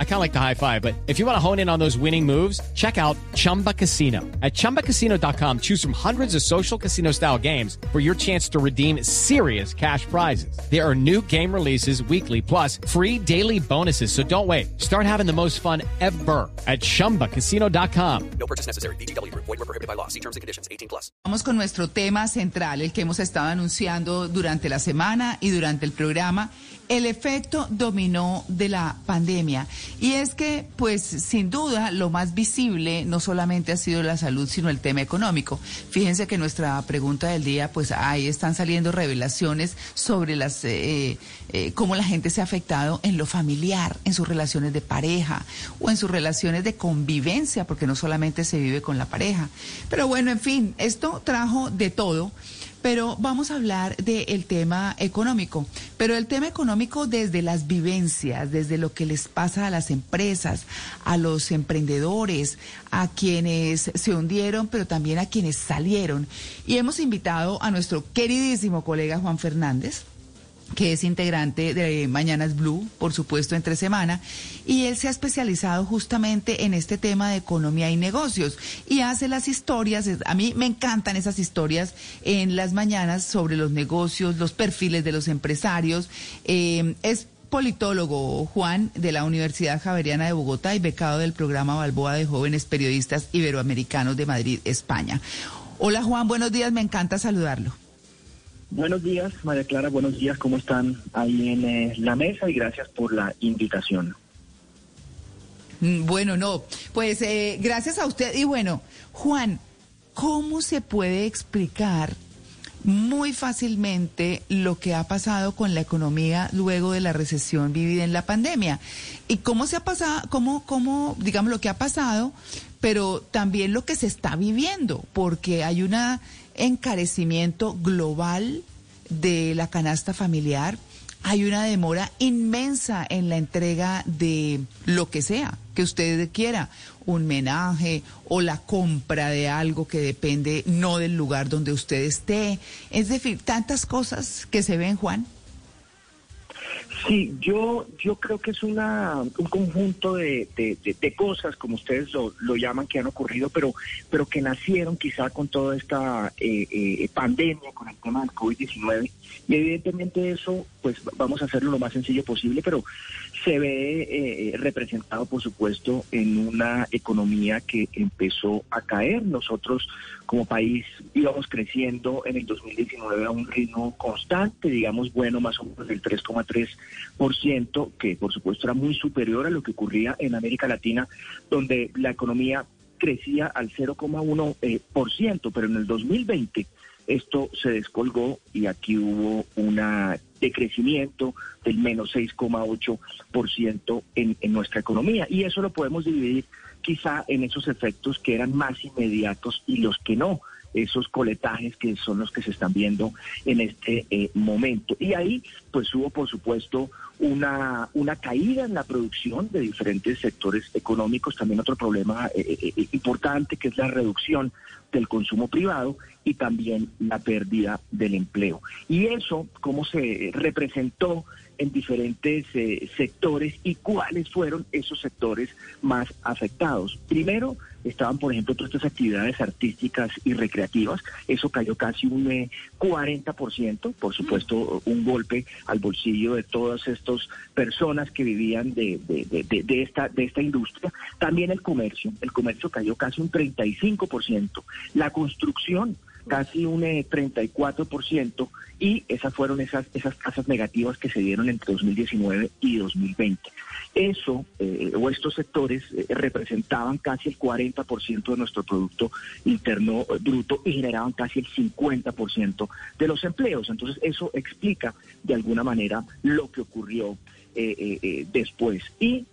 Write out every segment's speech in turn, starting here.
I kind of like the high five, but if you want to hone in on those winning moves, check out Chumba Casino. At ChumbaCasino.com, choose from hundreds of social casino style games for your chance to redeem serious cash prizes. There are new game releases weekly, plus free daily bonuses. So don't wait. Start having the most fun ever at ChumbaCasino.com. No purchase necessary. BGW. Void were prohibited by law. See terms and conditions. 18 plus. Vamos con nuestro tema central, el que hemos estado anunciando durante la semana y durante el programa el efecto dominó de la pandemia. Y es que, pues, sin duda, lo más visible no solamente ha sido la salud, sino el tema económico. Fíjense que nuestra pregunta del día, pues, ahí están saliendo revelaciones sobre las, eh, eh, cómo la gente se ha afectado en lo familiar, en sus relaciones de pareja o en sus relaciones de convivencia, porque no solamente se vive con la pareja. Pero bueno, en fin, esto trajo de todo. Pero vamos a hablar del tema económico, pero el tema económico desde las vivencias, desde lo que les pasa a las empresas, a los emprendedores, a quienes se hundieron, pero también a quienes salieron. Y hemos invitado a nuestro queridísimo colega Juan Fernández que es integrante de Mañanas Blue, por supuesto, entre semana, y él se ha especializado justamente en este tema de economía y negocios y hace las historias, a mí me encantan esas historias en las mañanas sobre los negocios, los perfiles de los empresarios. Eh, es politólogo Juan de la Universidad Javeriana de Bogotá y becado del programa Balboa de Jóvenes Periodistas Iberoamericanos de Madrid, España. Hola Juan, buenos días, me encanta saludarlo. Buenos días, María Clara. Buenos días. ¿Cómo están ahí en eh, la mesa? Y gracias por la invitación. Mm, bueno, no, pues eh, gracias a usted. Y bueno, Juan, ¿cómo se puede explicar muy fácilmente lo que ha pasado con la economía luego de la recesión vivida en la pandemia? ¿Y cómo se ha pasado, cómo, cómo, digamos, lo que ha pasado, pero también lo que se está viviendo? Porque hay una encarecimiento global de la canasta familiar, hay una demora inmensa en la entrega de lo que sea que usted quiera, un menaje o la compra de algo que depende no del lugar donde usted esté. Es decir, tantas cosas que se ven, Juan. Sí, yo, yo creo que es una, un conjunto de, de, cosas, como ustedes lo, lo, llaman, que han ocurrido, pero, pero que nacieron quizá con toda esta eh, eh, pandemia, con el tema del COVID-19. Y evidentemente eso, pues vamos a hacerlo lo más sencillo posible, pero se ve eh, representado, por supuesto, en una economía que empezó a caer. Nosotros como país íbamos creciendo en el 2019 a un ritmo constante, digamos, bueno, más o menos del 3,3%, que por supuesto era muy superior a lo que ocurría en América Latina, donde la economía crecía al 0,1%, eh, por ciento, pero en el 2020 esto se descolgó y aquí hubo un decrecimiento del menos 6,8% en, en nuestra economía. Y eso lo podemos dividir quizá en esos efectos que eran más inmediatos y los que no esos coletajes que son los que se están viendo en este eh, momento. Y ahí, pues hubo, por supuesto, una, una caída en la producción de diferentes sectores económicos, también otro problema eh, eh, importante que es la reducción del consumo privado y también la pérdida del empleo. Y eso, cómo se representó en diferentes eh, sectores y cuáles fueron esos sectores más afectados. Primero, estaban, por ejemplo, todas estas actividades artísticas y recreativas. Eso cayó casi un 40%, eh, por supuesto, un golpe al bolsillo de todas estas personas que vivían de, de, esta, de esta industria. También el comercio, el comercio cayó casi un 35%. La construcción, casi un 34%, eh, y esas fueron esas, esas tasas negativas que se dieron entre 2019 y 2020. Eso, eh, o estos sectores, eh, representaban casi el 40% de nuestro Producto Interno Bruto y generaban casi el 50% de los empleos. Entonces, eso explica de alguna manera lo que ocurrió después. Y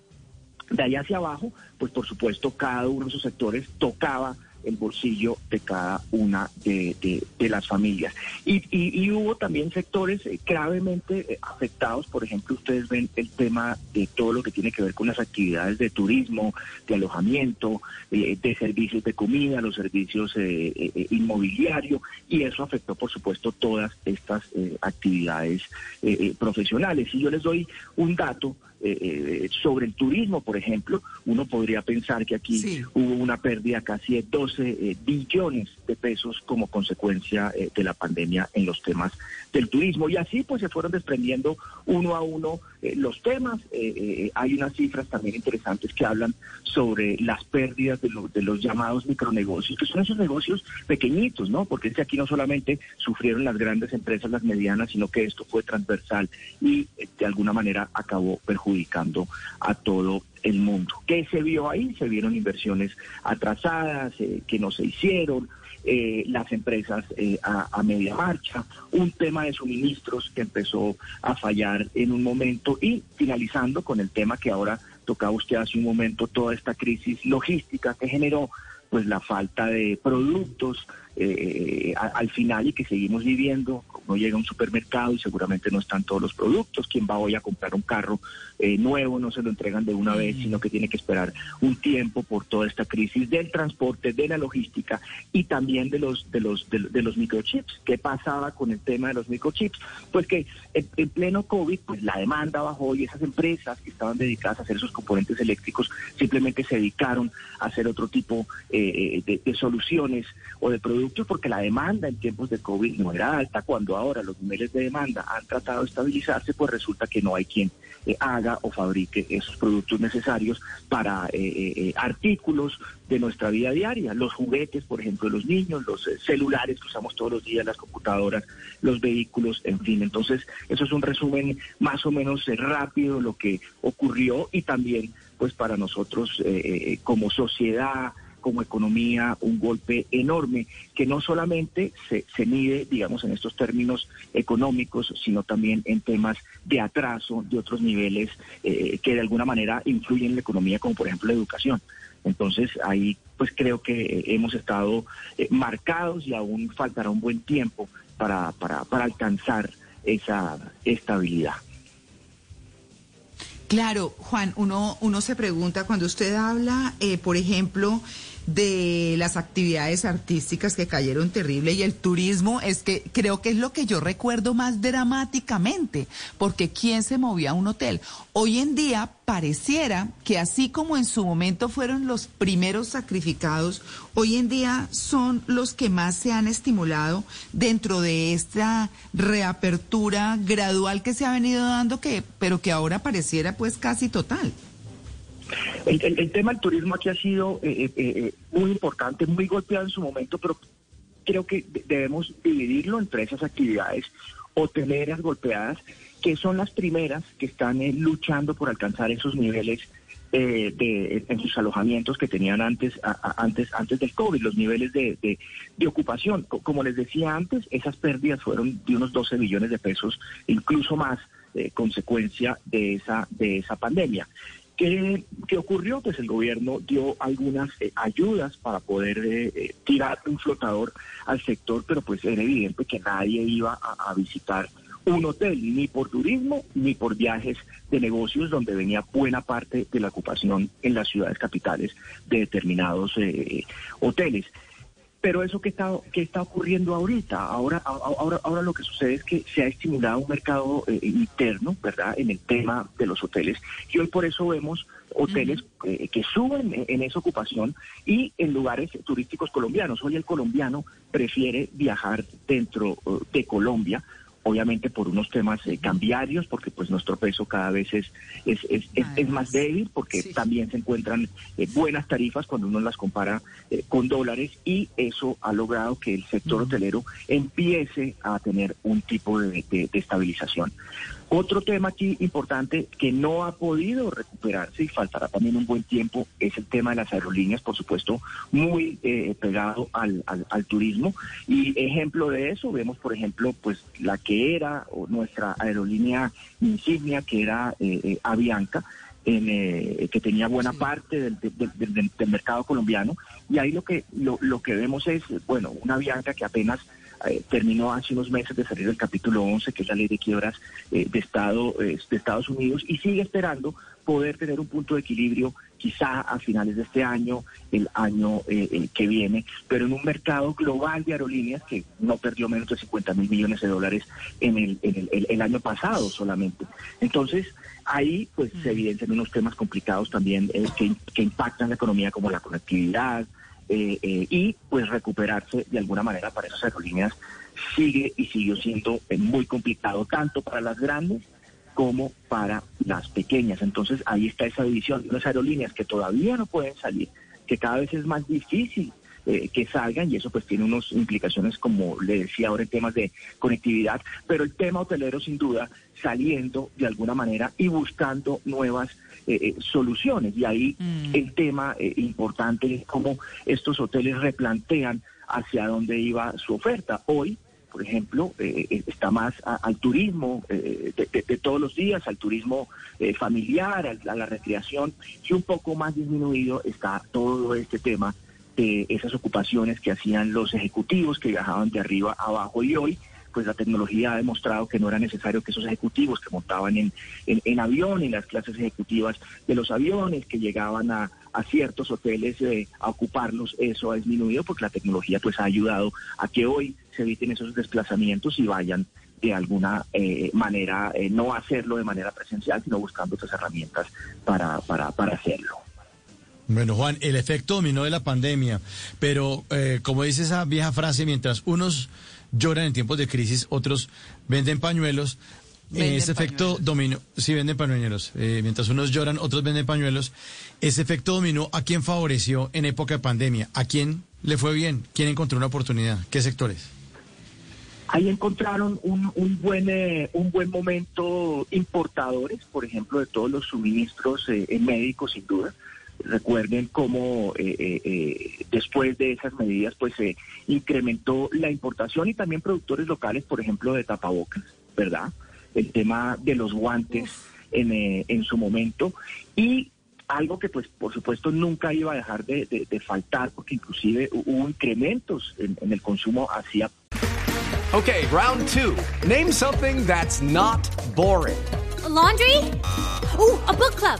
de allá hacia abajo, pues por supuesto, cada uno de esos sectores tocaba el bolsillo de cada una de, las familias. Y, hubo también sectores eh, gravemente eh, afectados, por ejemplo, ustedes ven el tema de todo lo que tiene que ver con las actividades de turismo, de alojamiento, eh, de servicios de comida, los servicios inmobiliarios, y eso afectó, por supuesto, todas estas actividades profesionales. Y yo les doy un dato eh, eh, sobre el turismo, por ejemplo, uno podría pensar que aquí hubo una pérdida casi de 12 eh, billones de pesos como consecuencia de la pandemia en los temas del turismo. Y así pues se fueron desprendiendo uno a uno los temas. hay unas cifras también interesantes que hablan sobre las pérdidas de, de los llamados micronegocios, que son esos negocios pequeñitos, ¿no? Porque es que aquí no solamente sufrieron las grandes empresas, las medianas, sino que esto fue transversal y de alguna manera acabó perjudicando a todo el mundo. ¿Qué se vio ahí? Se vieron inversiones atrasadas eh, que no se hicieron, eh, las empresas eh, a, media marcha, un tema de suministros que empezó a fallar en un momento y finalizando con el tema que ahora tocaba usted hace un momento, toda esta crisis logística que generó pues la falta de productos al final y que seguimos viviendo no llega a un supermercado y seguramente no están todos los productos. ¿Quién va hoy a comprar un carro eh, nuevo? No se lo entregan de una vez, sino que tiene que esperar un tiempo por toda esta crisis del transporte, de la logística y también de los de los de, los microchips. ¿Qué pasaba con el tema de los microchips? Pues que en, pleno COVID, pues la demanda bajó y esas empresas que estaban dedicadas a hacer esos componentes eléctricos simplemente se dedicaron a hacer otro tipo eh, de, de soluciones o de productos porque la demanda en tiempos de COVID no era alta cuando ahora los niveles de demanda han tratado de estabilizarse, pues resulta que no hay quien eh, haga o fabrique esos productos necesarios para eh, eh, artículos de nuestra vida diaria. Los juguetes, por ejemplo, de los niños, los celulares que usamos todos los días, las computadoras, los vehículos, en fin. Entonces, eso es un resumen más o menos rápido de lo que ocurrió y también, pues para nosotros como sociedad, como economía un golpe enorme que no solamente se, mide, digamos, en estos términos económicos, sino también en temas de atraso de otros niveles eh, que de alguna manera influyen en la economía, como por ejemplo la educación. Entonces ahí pues creo que hemos estado eh, marcados y aún faltará un buen tiempo para, para, para alcanzar esa estabilidad. Claro, Juan, uno, uno se pregunta cuando usted habla, eh, por ejemplo, de las actividades artísticas que cayeron terrible y el turismo es que creo que es lo que yo recuerdo más dramáticamente, porque ¿quién se movía a un hotel? Hoy en día pareciera que así como en su momento fueron los primeros sacrificados, hoy en día son los que más se han estimulado dentro de esta reapertura gradual que se ha venido dando, que, pero que ahora pareciera pues casi total. El, tema del turismo aquí ha sido eh, eh, eh, muy importante, muy golpeado en su momento, pero creo que debemos dividirlo entre esas actividades hoteleras golpeadas, que son las primeras que están luchando por alcanzar esos niveles de, en sus alojamientos que tenían antes, antes, antes del COVID, los niveles de, de, ocupación. Como les decía antes, esas pérdidas fueron de unos 12 billones de pesos, incluso más, consecuencia de esa, de esa pandemia. ¿Qué, ocurrió? Pues el gobierno dio algunas eh, ayudas para poder eh, eh, tirar un flotador al sector, pero pues era evidente que nadie iba a, visitar un hotel, ni por turismo, ni por viajes de negocios, donde venía buena parte de la ocupación en las ciudades capitales de determinados hoteles. Pero eso que está, que está ocurriendo ahorita, ahora, ahora, ahora lo que sucede es que se ha estimulado un mercado eh, interno, ¿verdad?, en el tema de los hoteles. Y hoy por eso vemos hoteles eh, que suben en esa ocupación y en lugares turísticos colombianos. Hoy el colombiano prefiere viajar dentro eh, de Colombia obviamente por unos temas eh, cambiarios, porque pues nuestro peso cada vez es, es, es, es, más débil, porque también se encuentran eh, buenas tarifas cuando uno las compara eh, con dólares y eso ha logrado que el sector hotelero empiece a tener un tipo de, de estabilización. Otro tema aquí importante que no ha podido recuperarse y faltará también un buen tiempo es el tema de las aerolíneas, por supuesto, muy eh, pegado al, al, turismo. Y ejemplo de eso, vemos por ejemplo, pues la que era nuestra aerolínea insignia, que era eh, eh, Avianca, en, eh, que tenía buena parte del, del- del- del mercado colombiano. Y ahí lo que, lo, lo que vemos es, bueno, una Bianca que apenas eh, terminó hace unos meses de salir del capítulo 11, que es la ley de quiebras eh, de, Estado, eh, de Estados Unidos, y sigue esperando poder tener un punto de equilibrio quizá a finales de este año, el año que viene, pero en un mercado global de aerolíneas que no perdió menos de 50 mil millones de dólares en el, en el, el- el año pasado solamente. Entonces, ahí pues se evidencian unos temas complicados también que, que impactan la economía como la conectividad, eh, eh, y pues recuperarse de alguna manera para esas aerolíneas sigue y siguió siendo eh, muy complicado tanto para las grandes como para las pequeñas. Entonces ahí está esa división. Las aerolíneas que todavía no pueden salir, que cada vez es más difícil eh, que salgan y eso pues tiene unas implicaciones como le decía ahora en temas de conectividad, pero el tema hotelero sin duda saliendo de alguna manera y buscando nuevas eh, eh, soluciones. Y ahí el tema eh, importante es cómo estos hoteles replantean hacia dónde iba su oferta. Hoy por ejemplo, eh, eh, está más a- al turismo eh, de, de- de todos los días, al turismo eh, familiar, al- a, la recreación, y un poco más disminuido está todo este tema de esas ocupaciones que hacían los ejecutivos que viajaban de arriba a abajo y hoy pues la tecnología ha demostrado que no era necesario que esos ejecutivos que montaban en, en, en avión, en las clases ejecutivas de los aviones, que llegaban a, a ciertos hoteles eh, a ocuparlos, eso ha disminuido porque la tecnología pues ha ayudado a que hoy se eviten esos desplazamientos y vayan de alguna eh, manera, eh, no hacerlo de manera presencial, sino buscando otras herramientas para, para, para hacerlo. Bueno, Juan, el efecto dominó de la pandemia, pero eh, como dice esa vieja frase, mientras unos lloran en tiempos de crisis, otros venden pañuelos. Venden ese efecto dominó, sí venden pañuelos, eh, mientras unos lloran, otros venden pañuelos. Ese efecto dominó, ¿a quién favoreció en época de pandemia? ¿A quién le fue bien? ¿Quién encontró una oportunidad? ¿Qué sectores? Ahí encontraron un, un buen eh, un buen momento importadores, por ejemplo, de todos los suministros eh, eh, médicos, sin duda. Recuerden cómo eh, eh, eh, después de esas medidas, pues se incrementó la importación y también productores locales, por ejemplo, de tapabocas, ¿verdad? El tema de los guantes en, eh, en su momento y algo que pues por supuesto nunca iba a dejar de, de- de faltar porque inclusive hu- hubo incrementos en, en el consumo hacia Okay, round two. Name something that's not boring. A laundry? Ooh, a book club.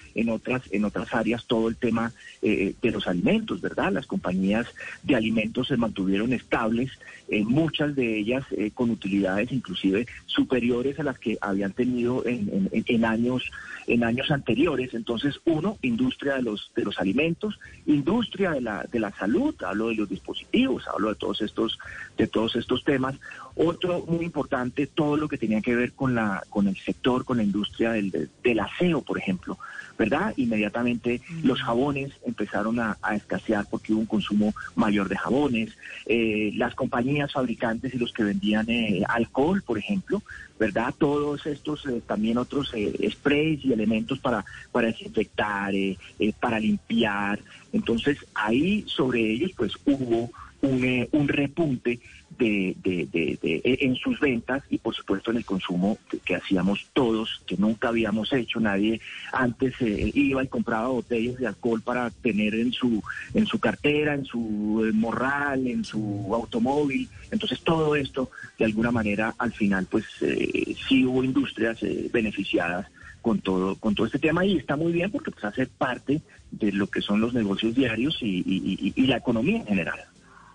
en otras en otras áreas todo el tema eh, de los alimentos, ¿verdad? Las compañías de alimentos se mantuvieron estables, eh, muchas de ellas eh, con utilidades inclusive superiores a las que habían tenido en, en- en años en años anteriores. Entonces, uno, industria de los de los alimentos, industria de la de la salud, hablo de los dispositivos, hablo de todos estos de todos estos temas. Otro muy importante, todo lo que tenía que ver con la con el sector, con la industria del- del aseo, por ejemplo, ¿verdad? Inmediatamente los jabones empezaron a, a escasear porque hubo un consumo mayor de jabones. Eh, las compañías fabricantes y los que vendían eh, alcohol, por ejemplo, ¿verdad? Todos estos, eh, también otros eh, sprays y elementos para, para desinfectar, eh, eh, para limpiar. Entonces, ahí sobre ellos, pues hubo un, eh, un repunte de, eh, en sus ventas y por supuesto en el consumo que, hacíamos todos, que nunca habíamos hecho. Nadie antes eh, iba y compraba botellas de alcohol para tener en su, en su cartera, en su eh, morral, en su automóvil. Entonces todo esto, de alguna manera, al final, pues eh, sí hubo industrias eh, beneficiadas con todo con todo este tema y está muy bien porque pues hace parte de lo que son los negocios diarios y, y- y- y la economía en general.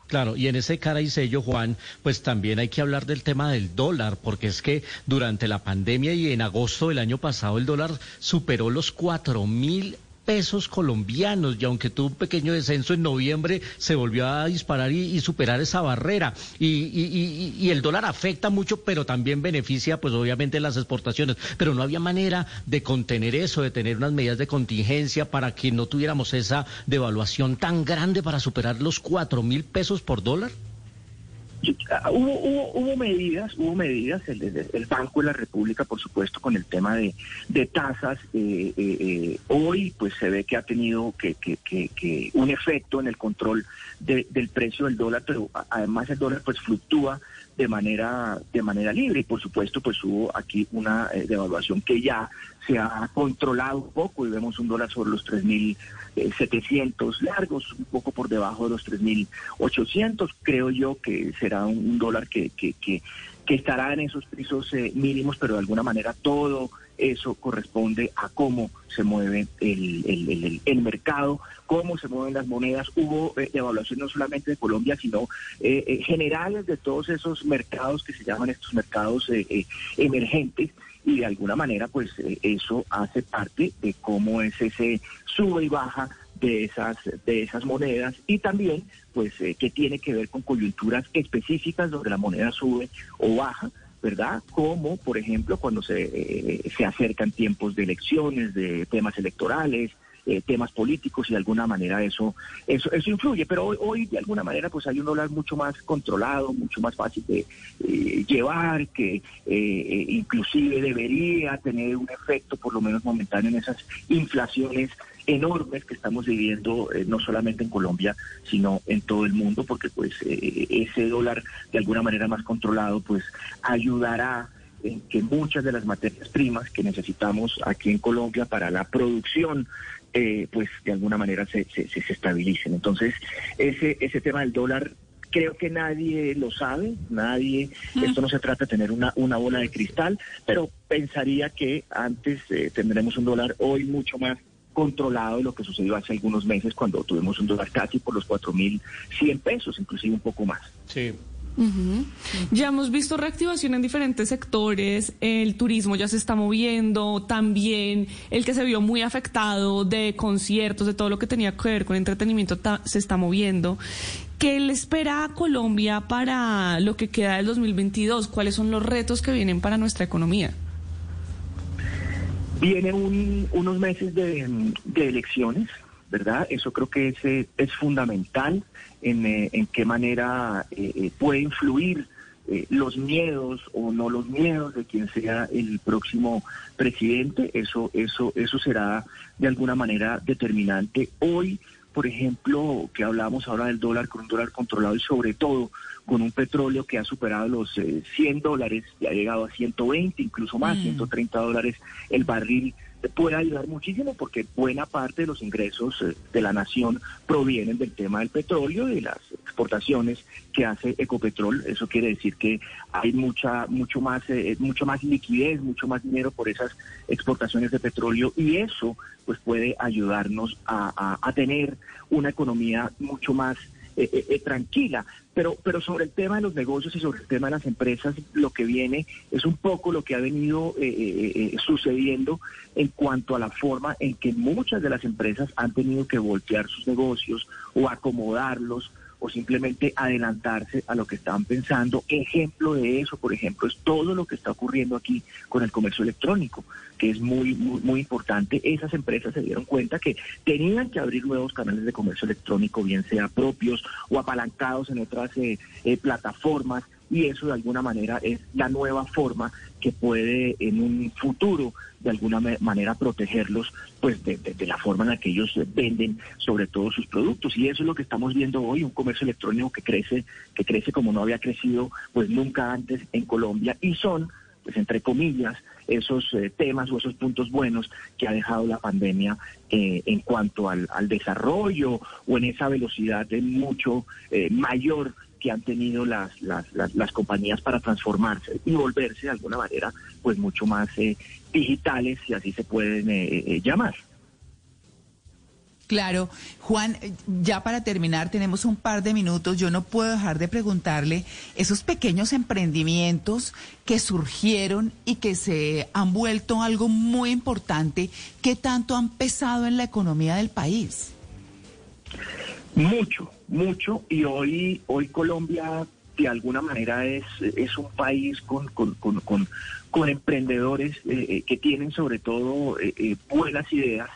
Claro, y en ese cara y sello, Juan, pues también hay que hablar del tema del dólar, porque es que durante la pandemia y en agosto del año pasado el dólar superó los cuatro mil pesos colombianos y aunque tuvo un pequeño descenso en noviembre, se volvió a disparar y, superar esa barrera. Y, el dólar afecta mucho, pero también beneficia, pues obviamente, las exportaciones. Pero no había manera de contener eso, de tener unas medidas de contingencia para que no tuviéramos esa devaluación tan grande para superar los cuatro mil pesos por dólar. Ah, hubo, hubo, hubo, medidas, hubo medidas, el, Banco de la República, por supuesto, con el tema de, de tasas. Eh, eh, eh, hoy, pues se ve que ha tenido que, que, que, un efecto en el control del precio del dólar, pero además el dólar pues fluctúa de manera de manera libre y por supuesto pues hubo aquí una devaluación que ya se ha controlado un poco y vemos un dólar sobre los 3.700 largos, un poco por debajo de los 3.800. Creo yo que será un, dólar que, que, estará en esos pisos eh, mínimos, pero de alguna manera todo eso corresponde a cómo se mueve el, el, el, mercado, cómo se mueven las monedas. Hubo eh, evaluación no solamente de Colombia, sino eh, generales de todos esos mercados que se llaman estos mercados emergentes y de alguna manera pues eh, eso hace parte de cómo es ese sube y baja de esas de esas monedas y también pues eh, que tiene que ver con coyunturas específicas donde la moneda sube o baja ¿verdad? Como, por ejemplo, cuando se, eh, se acercan tiempos de elecciones, de temas electorales, eh, temas políticos y de alguna manera eso, eso, eso influye. Pero hoy, hoy de alguna manera pues hay un dólar mucho más controlado, mucho más fácil de eh, llevar, que eh, inclusive debería tener un efecto por lo menos momentáneo en esas inflaciones enormes que estamos viviendo no solamente en Colombia sino en todo el mundo porque pues ese dólar de alguna manera más controlado pues ayudará en que muchas de las materias primas que necesitamos aquí en Colombia para la producción eh, pues de alguna manera se, se, se, estabilicen. Entonces, ese, ese tema del dólar creo que nadie lo sabe, nadie, esto no se trata de tener una, una bola de cristal, pero pensaría que antes eh, tendremos un dólar hoy mucho más controlado de lo que sucedió hace algunos meses cuando tuvimos un dólar casi por los 4.100 pesos, inclusive un poco más. Sí. Ya hemos visto reactivación en diferentes sectores, el turismo ya se está moviendo, también el que se vio muy afectado de conciertos, de todo lo que tenía que ver con entretenimiento se está moviendo. ¿Qué le espera a Colombia para lo que queda del 2022? ¿Cuáles son los retos que vienen para nuestra economía? Vienen unos meses de, de elecciones, ¿verdad? Eso creo que es, eh, es fundamental en, eh, en qué manera eh, puede influir los miedos o no los miedos de quien sea el próximo presidente. Eso, eso, eso será de alguna manera determinante. Hoy, por ejemplo, que hablamos ahora del dólar con un dólar controlado y sobre todo con un petróleo que ha superado los 100 dólares y ha llegado a 120, incluso más, 130 mm. dólares el barril puede ayudar muchísimo porque buena parte de los ingresos eh, de la nación provienen del tema del petróleo y de las exportaciones que hace Ecopetrol. Eso quiere decir que hay mucha, mucho más, eh, mucho más liquidez, mucho más dinero por esas exportaciones de petróleo y eso pues puede ayudarnos a, a tener una economía mucho más eh, eh, eh, tranquila. Pero, pero sobre el tema de los negocios y sobre el tema de las empresas, lo que viene es un poco lo que ha venido sucediendo en cuanto a la forma en que muchas de las empresas han tenido que voltear sus negocios o acomodarlos o simplemente adelantarse a lo que estaban pensando. Ejemplo de eso, por ejemplo, es todo lo que está ocurriendo aquí con el comercio electrónico, que es muy, muy, muy importante. Esas empresas se dieron cuenta que tenían que abrir nuevos canales de comercio electrónico, bien sea propios o apalancados en otras eh, eh, plataformas y eso de alguna manera es la nueva forma que puede en un futuro de alguna manera protegerlos pues de, la forma en la que ellos venden sobre todo sus productos. Y eso es lo que estamos viendo hoy un comercio electrónico que crece que crece como no había crecido pues nunca antes en Colombia. Y son pues entre comillas esos eh, temas o esos puntos buenos que ha dejado la pandemia eh, en cuanto al, desarrollo o en esa velocidad de mucho eh, mayor que han tenido las, las, las, compañías para transformarse y volverse de alguna manera pues mucho más eh, digitales, si así se pueden eh, eh, llamar. Claro, Juan, eh, ya para terminar tenemos un par de minutos. Yo no puedo dejar de preguntarle esos pequeños emprendimientos que surgieron y que se han vuelto algo muy importante, ¿qué tanto han pesado en la economía del país? Mucho, mucho. Y hoy, hoy Colombia de alguna manera es, es un país con, con, con, con, emprendedores eh, eh, que tienen sobre todo eh, eh, buenas ideas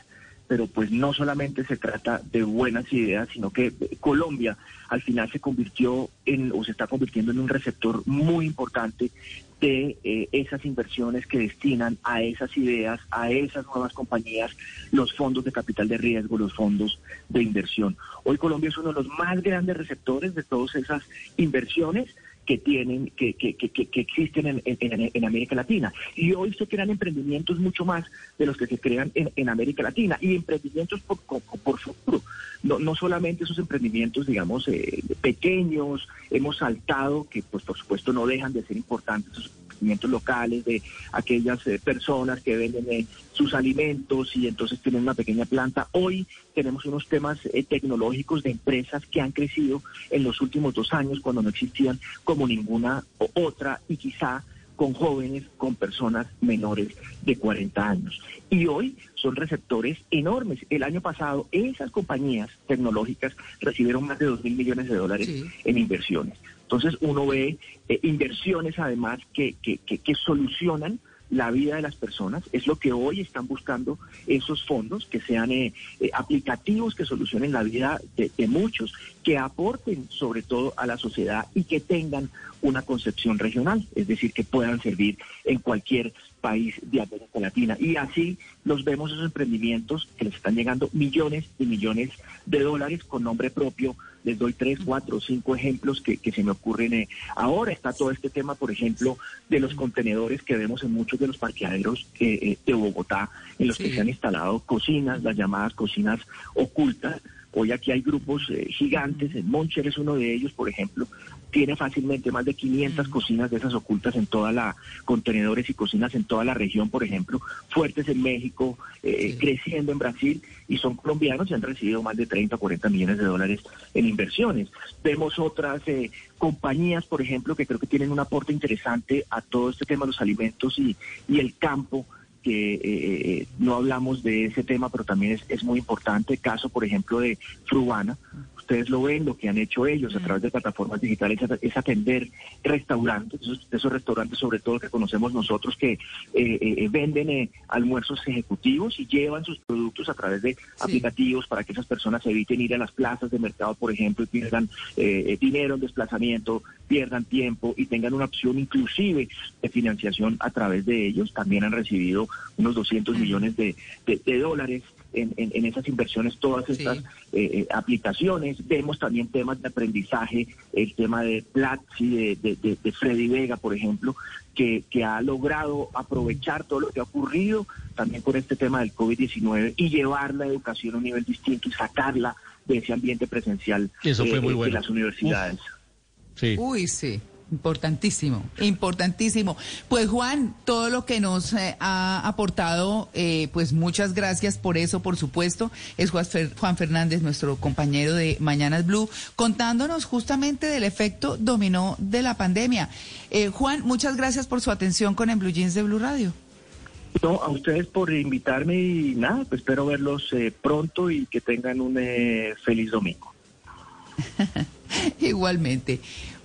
pero pues no solamente se trata de buenas ideas, sino que Colombia al final se convirtió en, o se está convirtiendo en un receptor muy importante de eh, esas inversiones que destinan a esas ideas, a esas nuevas compañías, los fondos de capital de riesgo, los fondos de inversión. Hoy Colombia es uno de los más grandes receptores de todas esas inversiones que tienen, que, que, que, que existen en, en, América Latina. Y hoy se crean emprendimientos mucho más de los que se crean en, en América Latina y emprendimientos por, por, por futuro. No, no solamente esos emprendimientos, digamos, eh, pequeños, hemos saltado, que pues por supuesto no dejan de ser importantes esos emprendimientos locales, de aquellas eh, personas que venden eh, sus alimentos y entonces tienen una pequeña planta. Hoy tenemos unos temas eh, tecnológicos de empresas que han crecido en los últimos dos años cuando no existían como ninguna otra y quizá con jóvenes, con personas menores de 40 años. Y hoy son receptores enormes. El año pasado esas compañías tecnológicas recibieron más de 2 mil millones de dólares Sí. en inversiones. Entonces uno ve eh, inversiones además que, que, que, solucionan la vida de las personas, es lo que hoy están buscando esos fondos, que sean eh, eh, aplicativos que solucionen la vida de muchos, que aporten sobre todo a la sociedad y que tengan una concepción regional, es decir, que puedan servir en cualquier país de América Latina. Y así los vemos esos emprendimientos que les están llegando millones y millones de dólares con nombre propio. Les doy tres, cuatro, cinco ejemplos que, que se me ocurren. eh. Ahora está todo este tema, por ejemplo, de los contenedores que vemos en muchos de los parqueaderos eh, eh, de Bogotá, en los que se han instalado cocinas, las llamadas cocinas ocultas. Hoy aquí hay grupos eh, gigantes, en Moncher es uno de ellos, por ejemplo, tiene fácilmente más de 500 cocinas de esas ocultas en toda la, contenedores y cocinas en toda la región, por ejemplo, fuertes en México, eh, Sí. creciendo en Brasil, y son colombianos y han recibido más de 30 o 40 millones de dólares en inversiones. Vemos otras eh, compañías, por ejemplo, que creo que tienen un aporte interesante a todo este tema de los alimentos y, y el campo que eh, eh, no hablamos de ese tema, pero también es, es muy importante. Caso, por ejemplo, de Frubana. Ustedes lo ven, lo que han hecho ellos a través de plataformas digitales es, atender restaurantes, esos, esos restaurantes sobre todo que conocemos nosotros que eh, eh, venden eh, almuerzos ejecutivos y llevan sus productos a través de aplicativos para que esas personas eviten ir a las plazas de mercado, por ejemplo, y pierdan eh, eh, dinero en desplazamiento, pierdan tiempo y tengan una opción inclusive de financiación a través de ellos. También han recibido unos 200 millones de, de- de dólares en, en- en esas inversiones, todas estas Sí. eh, eh, aplicaciones. Vemos también temas de aprendizaje, el tema de Platzi, de, de, de- de Freddy Vega, por ejemplo, que, que ha logrado aprovechar todo lo que ha ocurrido también con este tema del COVID-19 y llevar la educación a un nivel distinto y sacarla de ese ambiente presencial Eso fue muy de bueno. las universidades. Sí. Uy, sí. Importantísimo, importantísimo. Pues Juan, todo lo que nos eh, ha aportado, eh, pues muchas gracias por eso, por supuesto. Es Juan, Fer- Juan Fernández, nuestro compañero de Mañanas Blue, contándonos justamente del efecto dominó de la pandemia. Eh, Juan, muchas gracias por su atención con En Blue Jeans de Blue Radio. No, a ustedes por invitarme y nada, pues espero verlos eh, pronto y que tengan un feliz domingo. Igualmente.